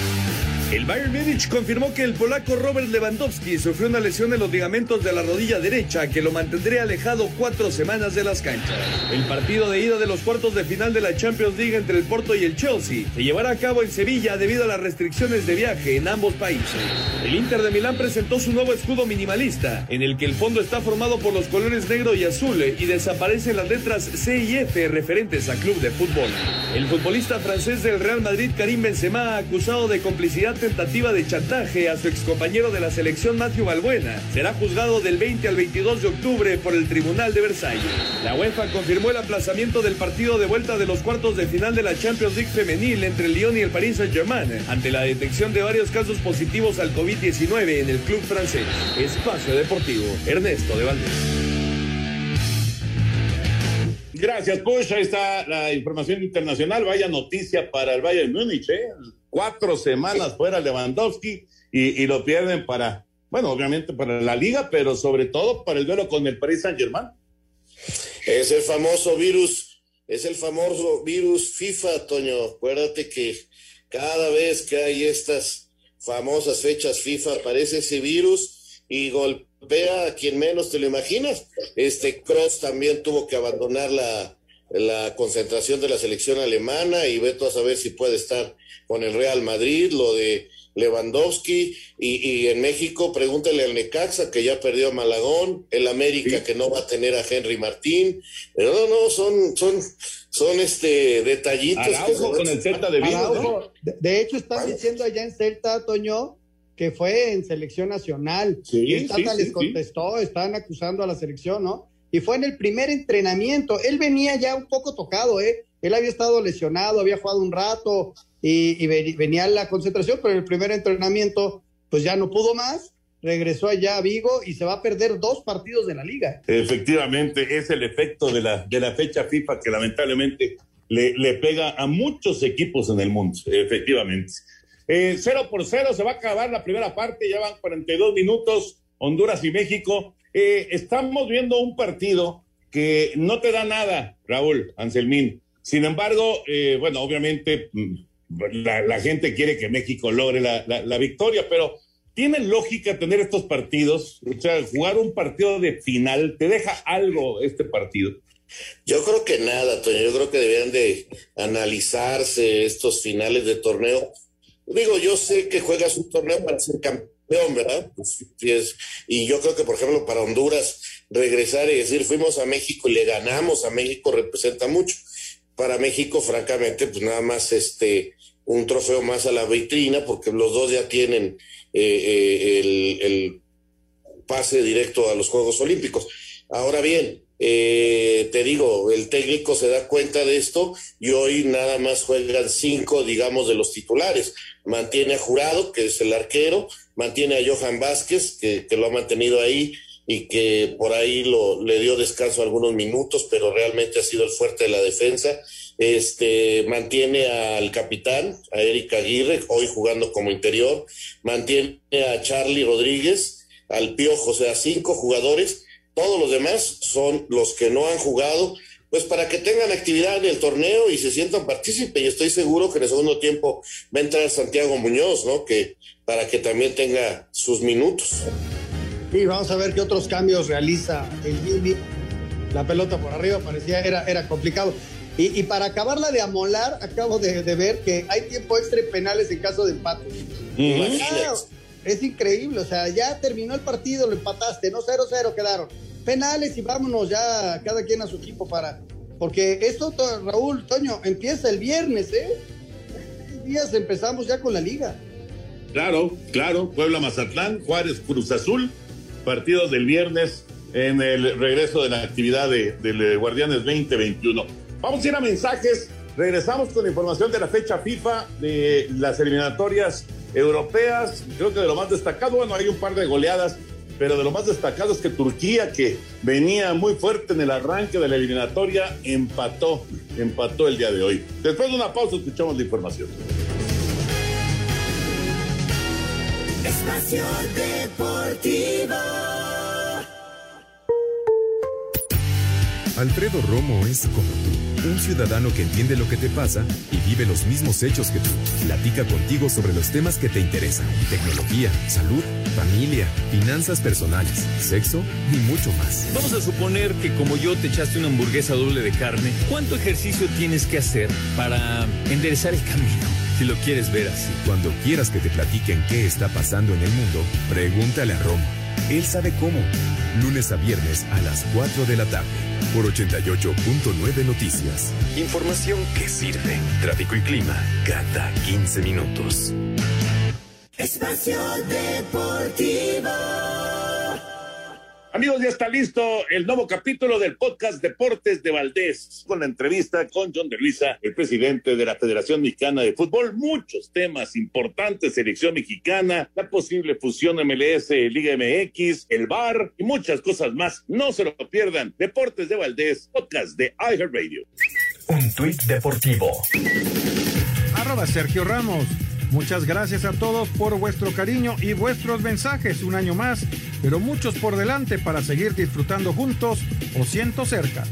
El Bayern Múnich confirmó que el polaco Robert Lewandowski sufrió una lesión en los ligamentos de la rodilla derecha que lo mantendría alejado cuatro semanas de las canchas. El partido de ida de los cuartos de final de la Champions League entre el Porto y el Chelsea se llevará a cabo en Sevilla debido a las restricciones de viaje en ambos países. El Inter de Milán presentó su nuevo escudo minimalista, en el que el fondo está formado por los colores negro y azul y desaparecen las letras C y F referentes a club de fútbol. El futbolista francés del Real Madrid, Karim Benzema, acusado de complicidad tentativa de chantaje a su excompañero de la selección Matthew Balbuena. Será juzgado del 20 al 22 de octubre por el Tribunal de Versalles. La UEFA confirmó el aplazamiento del partido de vuelta de los cuartos de final de la Champions League femenil entre el Lyon y el Paris Saint-Germain ante la detección de varios casos positivos al COVID-19 en el club francés. Espacio Deportivo, Ernesto de Valdés. Gracias, Push. Ahí está la información internacional. Vaya noticia para el Bayern Múnich, ¿eh? Cuatro semanas fuera Lewandowski y, lo pierden para, bueno, obviamente para la liga, pero sobre todo para el duelo con el Paris Saint Germain. Es el famoso virus, es el famoso virus FIFA, Toño. Acuérdate que cada vez que hay estas famosas fechas FIFA aparece ese virus y golpea a quien menos te lo imaginas. Este Cross también tuvo que abandonar la, la concentración de la selección alemana y veto a saber si puede estar con el Real Madrid, lo de Lewandowski y, en México pregúntale al Necaxa que ya perdió a Malagón, el América que no va a tener a Henry Martín, pero no, no, son, son, son este detallitos. con el Celta de Vigo, de, hecho están diciendo allá en Celta, Toño, que fue en selección nacional. y el Tata les contestó, están acusando a la selección, ¿no? Y fue en el primer entrenamiento. Él venía ya un poco tocado, ¿eh? Él había estado lesionado, había jugado un rato y, venía la concentración, pero en el primer entrenamiento pues ya no pudo más, regresó allá a Vigo y se va a perder dos partidos de la liga. Efectivamente, es el efecto de la, de la fecha FIFA que lamentablemente le, le pega a muchos equipos en el mundo, efectivamente. Eh, cero por cero se va a acabar la primera parte, ya van 42 minutos, Honduras y México. Eh, estamos viendo un partido que no te da nada, Raúl Anselmín. Sin embargo, eh, bueno, obviamente mm, la, gente quiere que México logre la, victoria, pero ¿tiene lógica tener estos partidos? O sea, jugar un partido de final, ¿te deja algo este partido? Yo creo que nada, Toño. Yo creo que deberían de analizarse estos finales de torneo. Digo, yo sé que juegas un torneo para ser campeón ¿verdad? Pues, y yo creo que, por ejemplo, para Honduras, regresar y decir, fuimos a México y le ganamos a México representa mucho. para México, francamente, pues nada más este un trofeo más a la vitrina, porque los dos ya tienen eh, eh, el, pase directo a los Juegos Olímpicos. Ahora bien, eh, te digo, el técnico se da cuenta de esto y hoy nada más juegan cinco, digamos, de los titulares. Mantiene a Jurado, que es el arquero, mantiene a Johan Vázquez, que, que lo ha mantenido ahí y que por ahí lo, le dio descanso algunos minutos, pero realmente ha sido el fuerte de la defensa. Este mantiene al capitán, a Erika Aguirre, hoy jugando como interior, mantiene a Charlie Rodríguez, al Piojo, o sea, cinco jugadores, todos los demás son los que no han jugado, pues para que tengan actividad en el torneo y se sientan partícipes. Y estoy seguro que en el segundo tiempo va a entrar Santiago Muñoz, ¿no? Que para que también tenga sus minutos. Y vamos a ver qué otros cambios realiza el Jimmy. La pelota por arriba parecía, era, era complicado. Y, y para acabarla de amolar, acabo de, de, ver que hay tiempo extra en penales en caso de empate. Es increíble, o sea, ya terminó el partido, lo empataste, no 0-0 quedaron. Penales y vámonos ya cada quien a su equipo para... Porque esto, Raúl, Toño, empieza el viernes, ¿eh? días empezamos ya con la liga. Claro, claro, Puebla Mazatlán, Juárez Cruz Azul, partidos del viernes en el regreso de la actividad de, del Guardianes 2021. Vamos a ir a mensajes, regresamos con la información de la fecha FIFA de las eliminatorias europeas, creo que de lo más destacado, bueno, hay un par de goleadas, pero de lo más destacado es que Turquía, que venía muy fuerte en el arranque de la eliminatoria, empató, empató el día de hoy. Después de una pausa escuchamos la información. Espacio Deportivo. Alfredo Romo es como tú, un ciudadano que entiende lo que te pasa y vive los mismos hechos que tú. Platica contigo sobre los temas que te interesan, tecnología, salud, familia, finanzas personales, sexo y mucho más. Vamos a suponer que como yo te echaste una hamburguesa doble de carne, ¿cuánto ejercicio tienes que hacer para enderezar el camino? Si lo quieres ver así. Cuando quieras que te platiquen qué está pasando en el mundo, pregúntale a Romo. Él sabe cómo. Lunes a viernes a las 4 de la tarde por 88.9 Noticias. Información que sirve. Tráfico y clima cada 15 minutos. Espacio Deportivo. Amigos, ya está listo el nuevo capítulo del podcast Deportes de Valdés, con la entrevista con John de Luisa, el presidente de la Federación Mexicana de Fútbol. Muchos temas importantes, selección mexicana, la posible fusión MLS, Liga MX, el VAR y muchas cosas más. No se lo pierdan. Deportes de Valdés, podcast de iHeartRadio. Un tuit deportivo. Arroba Sergio Ramos. Muchas gracias a todos por vuestro cariño y vuestros mensajes un año más, pero muchos por delante para seguir disfrutando juntos o siento cerca.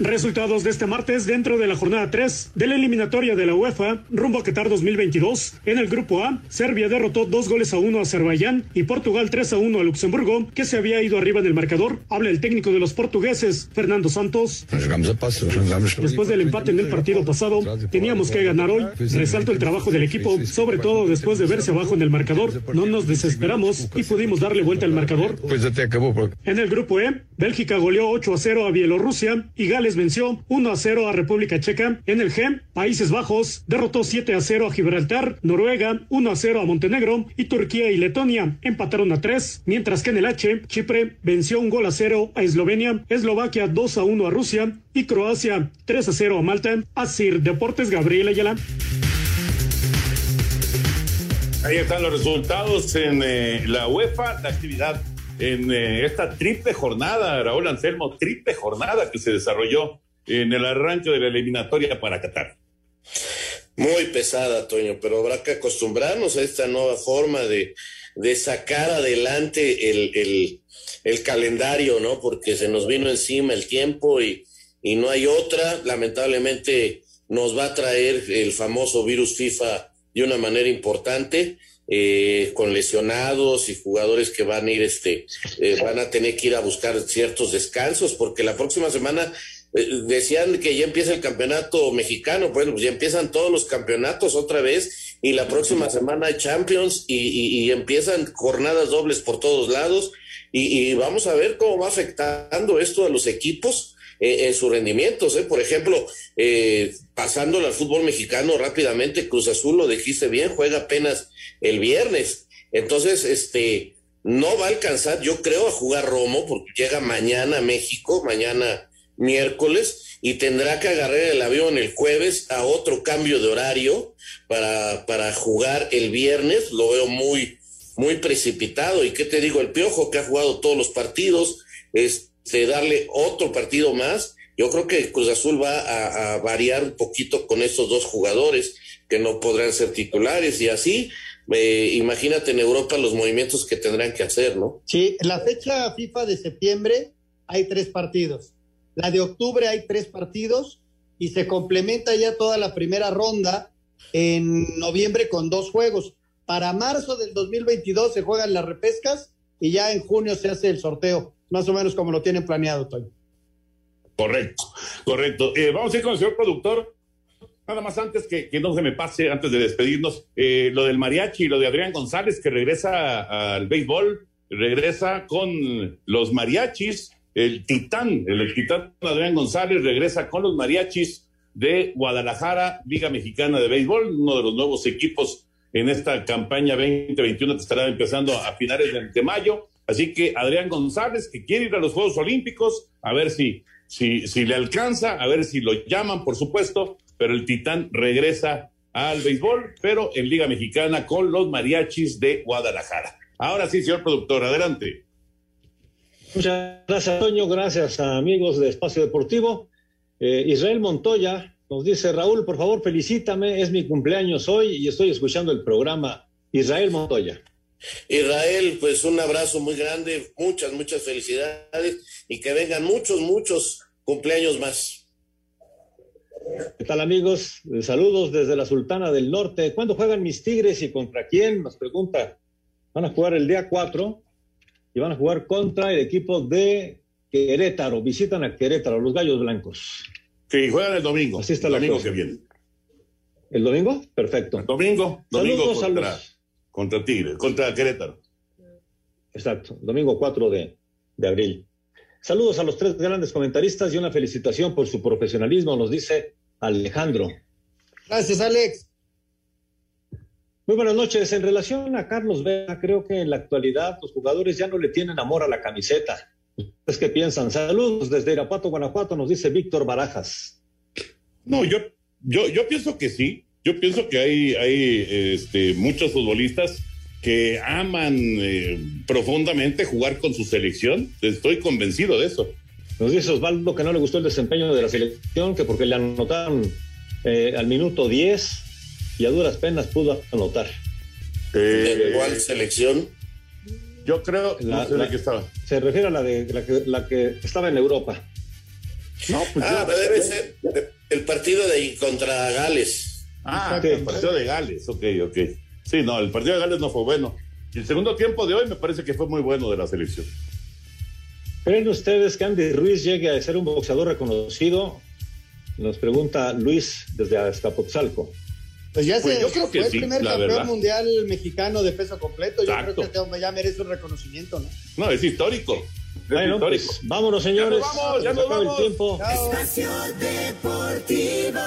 Resultados de este martes dentro de la jornada 3 de la eliminatoria de la UEFA rumbo a Qatar 2022. En el grupo A, Serbia derrotó dos goles a uno a Azerbaiyán y Portugal 3 a 1 a Luxemburgo, que se había ido arriba en el marcador. Habla el técnico de los portugueses, Fernando Santos. Después del empate en el partido pasado, teníamos que ganar hoy. Resalto el trabajo del equipo, sobre todo después de verse abajo en el marcador. No nos desesperamos y pudimos darle vuelta al marcador. Pues ya te acabó. En el grupo E, Bélgica goleó 8 a 0 a Bielorrusia y Gales venció 1 a 0 a República Checa. En el G, Países Bajos derrotó 7 a 0 a Gibraltar, Noruega 1 a 0 a Montenegro y Turquía y Letonia empataron a 3, mientras que en el H, Chipre venció un gol a 0 a Eslovenia, Eslovaquia 2 a 1 a Rusia y Croacia 3 a 0 a Malta. Asir Deportes Gabriel Ayala. Ahí están los resultados en eh, la UEFA, la actividad en eh, esta triple jornada, Raúl Anselmo, triple jornada que se desarrolló en el arranque de la eliminatoria para Qatar. Muy pesada, Toño, pero habrá que acostumbrarnos a esta nueva forma de, sacar adelante el, calendario, ¿no? Porque se nos vino encima el tiempo y no hay otra. Lamentablemente nos va a traer el famoso virus FIFA de una manera importante eh, con lesionados y jugadores que van a ir, este, eh, van a tener que ir a buscar ciertos descansos, porque la próxima semana eh, decían que ya empieza el campeonato mexicano, bueno, pues ya empiezan todos los campeonatos otra vez y la próxima semana hay Champions y, y- y empiezan jornadas dobles por todos lados y, y vamos a ver cómo va afectando esto a los equipos eh, en sus rendimientos. ¿eh? Por ejemplo, eh, pasándolo al fútbol mexicano rápidamente, Cruz Azul lo dijiste bien, juega apenas el viernes. Entonces, este, no va a alcanzar, yo creo, a jugar Romo, porque llega mañana a México, mañana miércoles, y tendrá que agarrar el avión el jueves a otro cambio de horario para, para jugar el viernes. Lo veo muy, muy precipitado. ¿Y qué te digo? El Piojo, que ha jugado todos los partidos, este, darle otro partido más. Yo creo que Cruz Azul va a, variar un poquito con estos dos jugadores que no podrán ser titulares y así, eh, imagínate en Europa los movimientos que tendrán que hacer, ¿no? Sí, la fecha FIFA de septiembre hay tres partidos. La de octubre hay tres partidos y se complementa ya toda la primera ronda en noviembre con dos juegos. Para marzo del 2022 se juegan las repescas y ya en junio se hace el sorteo, más o menos como lo tienen planeado, Toño. Correcto, correcto. Eh, vamos a ir con el señor productor. Nada más antes que, que no se me pase, antes de despedirnos, eh, lo del mariachi y lo de Adrián González que regresa al béisbol, regresa con los mariachis, el titán, el, titán Adrián González regresa con los mariachis de Guadalajara, Liga Mexicana de Béisbol, uno de los nuevos equipos en esta campaña 2021 que estará empezando a finales de, de mayo. Así que Adrián González, que quiere ir a los Juegos Olímpicos, a ver si, si, si le alcanza, a ver si lo llaman, por supuesto, pero el Titán regresa al béisbol, pero en Liga Mexicana con los mariachis de Guadalajara. Ahora sí, señor productor, adelante. Muchas gracias, Toño. Gracias a amigos de Espacio Deportivo. Eh, Israel Montoya nos dice, Raúl, por favor, felicítame. Es mi cumpleaños hoy y estoy escuchando el programa. Israel Montoya. Israel, pues un abrazo muy grande, muchas, muchas felicidades y que vengan muchos, muchos cumpleaños más. ¿Qué tal, amigos? Saludos desde la Sultana del Norte. ¿Cuándo juegan mis Tigres y contra quién? Nos pregunta. Van a jugar el día 4 y van a jugar contra el equipo de Querétaro. Visitan a Querétaro, los Gallos Blancos. Sí, juegan el domingo. Así está el la domingo cosa. que viene. ¿El domingo? Perfecto. El domingo, domingo Saludos contra, los- contra Tigres, contra Querétaro. Exacto, domingo 4 de, de abril. Saludos a los tres grandes comentaristas y una felicitación por su profesionalismo, nos dice Alejandro. Gracias, Alex. Muy buenas noches. En relación a Carlos Vela, creo que en la actualidad los jugadores ya no le tienen amor a la camiseta. ¿Ustedes qué piensan? Saludos desde Irapuato, Guanajuato, nos dice Víctor Barajas. No, yo, yo, yo pienso que sí. Yo pienso que hay, hay este, muchos futbolistas que aman eh, profundamente jugar con su selección. Estoy convencido de eso. Nos dice Osvaldo que no le gustó el desempeño de la selección, que porque le anotaron eh, al minuto 10 y a duras penas pudo anotar. ¿De cuál selección? Yo creo, La- no sé la- de qué estaba. Se refiere a la, de, la, que, la que estaba en Europa. No, pues Ah, debe ser el partido de contra Gales. Ah, el partido de Gales, ok, ok. Sí, no, el partido de Gales no fue bueno. Y el segundo tiempo de hoy me parece que fue muy bueno de la selección. ¿Creen ustedes que Andy Ruiz llegue a ser un boxeador reconocido? Nos pregunta Luis desde Azcapotzalco. Pues ya Pues se, yo creo fue que el sí, primer campeón verdad. mundial mexicano de peso completo. Yo Exacto. creo que este ya merece un reconocimiento, ¿no? No, es histórico. Es Bueno, histórico. pues vámonos, señores. Ya nos vamos, ya nos el tiempo. Espacio Deportivo.